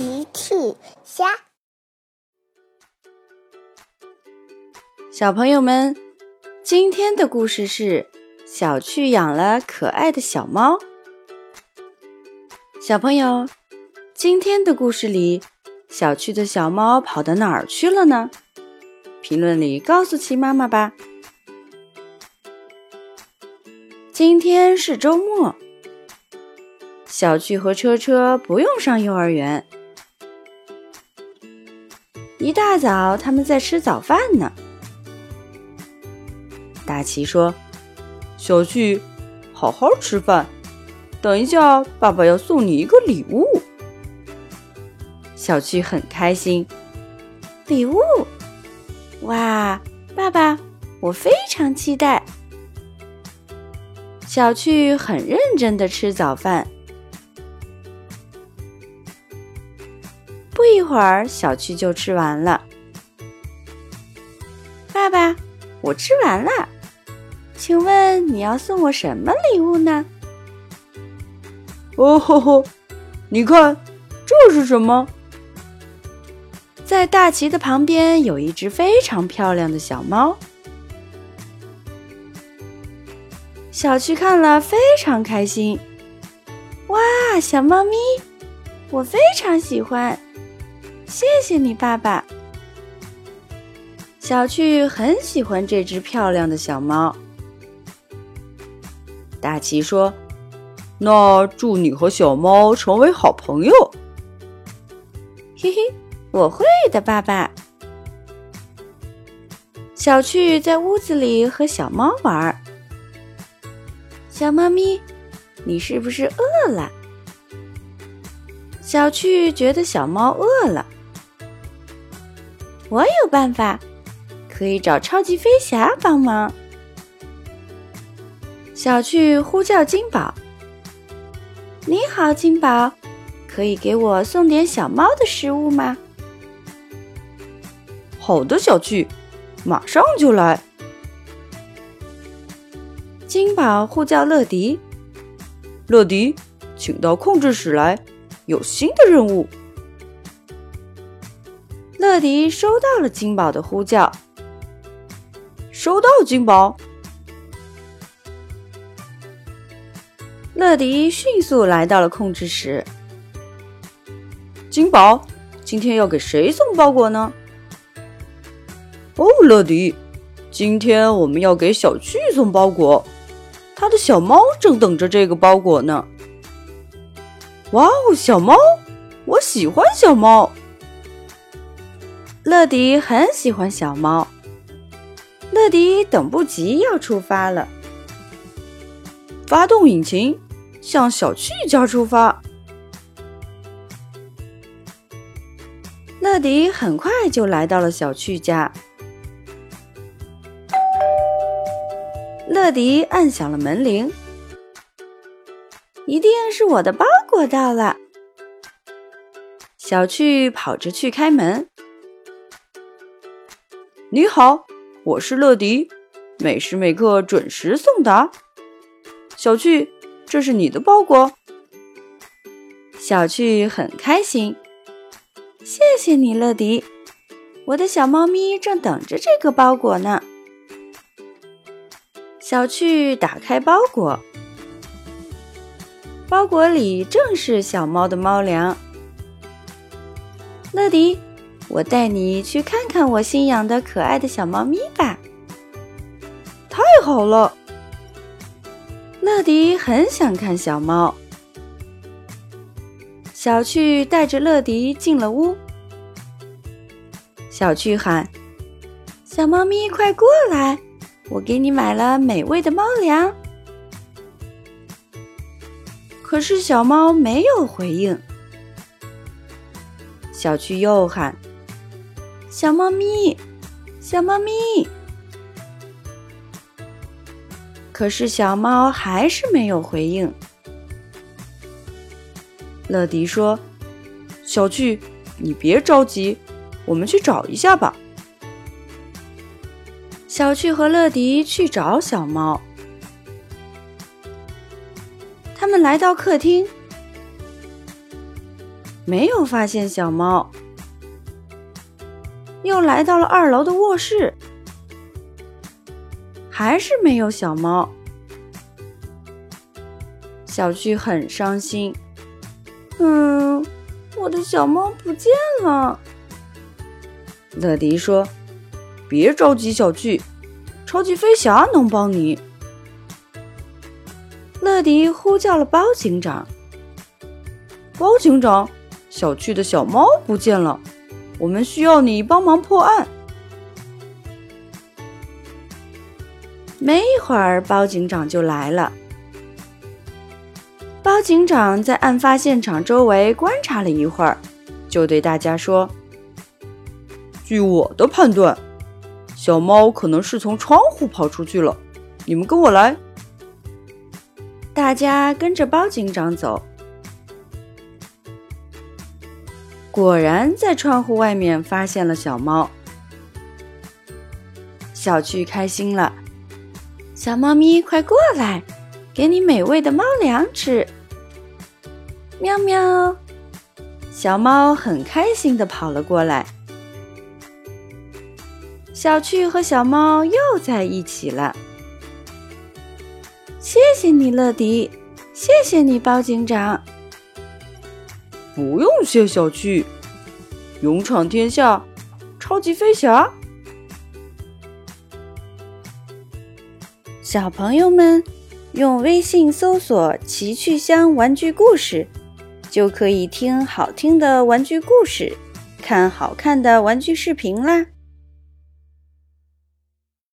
奇趣虾，小朋友们，今天的故事是小趣养了可爱的小猫。小朋友，今天的故事里，小趣的小猫跑到哪儿去了呢？评论里告诉奇妈妈吧。今天是周末。小趣和车车不用上幼儿园。一大早，他们在吃早饭呢。大奇说：“小趣，好好吃饭，等一下，爸爸要送你一个礼物。”小趣很开心。礼物？哇，爸爸，我非常期待。小趣很认真的吃早饭。会儿，小趣就吃完了。爸爸，我吃完了，请问你要送我什么礼物呢？哦吼吼，你看，这是什么？在大旗的旁边有一只非常漂亮的小猫。小趣看了非常开心。哇，小猫咪，我非常喜欢。谢谢你，爸爸。小趣很喜欢这只漂亮的小猫。大奇说：“那祝你和小猫成为好朋友。”嘿嘿，我会的，爸爸。小趣在屋子里和小猫玩。小猫咪，你是不是饿了？小趣觉得小猫饿了。我有办法，可以找超级飞侠帮忙。小趣呼叫金宝：“你好，金宝，可以给我送点小猫的食物吗？”“好的，小趣，马上就来。”金宝呼叫乐迪：“乐迪，请到控制室来，有新的任务。”乐迪收到了金宝的呼叫，收到，金宝。乐迪迅速来到了控制室。金宝，今天要给谁送包裹呢？哦，乐迪，今天我们要给小趣送包裹，他的小猫正等着这个包裹呢。哇哦，小猫，我喜欢小猫。乐迪很喜欢小猫，乐迪等不及要出发了。发动引擎，向小趣家出发。乐迪很快就来到了小趣家。乐迪按响了门铃，一定是我的包裹到了。小趣跑着去开门。你好，我是乐迪，每时每刻准时送达。小趣，这是你的包裹。小趣很开心，谢谢你，乐迪。我的小猫咪正等着这个包裹呢。小趣打开包裹，包裹里正是小猫的猫粮。乐迪。我带你去看看我新养的可爱的小猫咪吧！太好了，乐迪很想看小猫。小趣带着乐迪进了屋。小趣喊：“小猫咪，快过来！我给你买了美味的猫粮。”可是小猫没有回应。小趣又喊。小猫咪，小猫咪，可是小猫还是没有回应。乐迪说：“小趣，你别着急，我们去找一下吧。”小趣和乐迪去找小猫。他们来到客厅。没有发现小猫。又来到了二楼的卧室，还是没有小猫。小旭很伤心。嗯，我的小猫不见了。乐迪说：“别着急，小趣，超级飞侠能帮你。”乐迪呼叫了包警长。包警长，小趣的小猫不见了。我们需要你帮忙破案。没一会儿，包警长就来了。包警长在案发现场周围观察了一会儿，就对大家说：“据我的判断，小猫可能是从窗户跑出去了。你们跟我来。”大家跟着包警长走。果然在窗户外面发现了小猫，小趣开心了。小猫咪，快过来，给你美味的猫粮吃。喵喵，小猫很开心的跑了过来。小趣和小猫又在一起了。谢谢你，乐迪，谢谢你，包警长。不用谢，小趣，勇闯天下，超级飞侠。小朋友们，用微信搜索“奇趣箱玩具故事”，就可以听好听的玩具故事，看好看的玩具视频啦。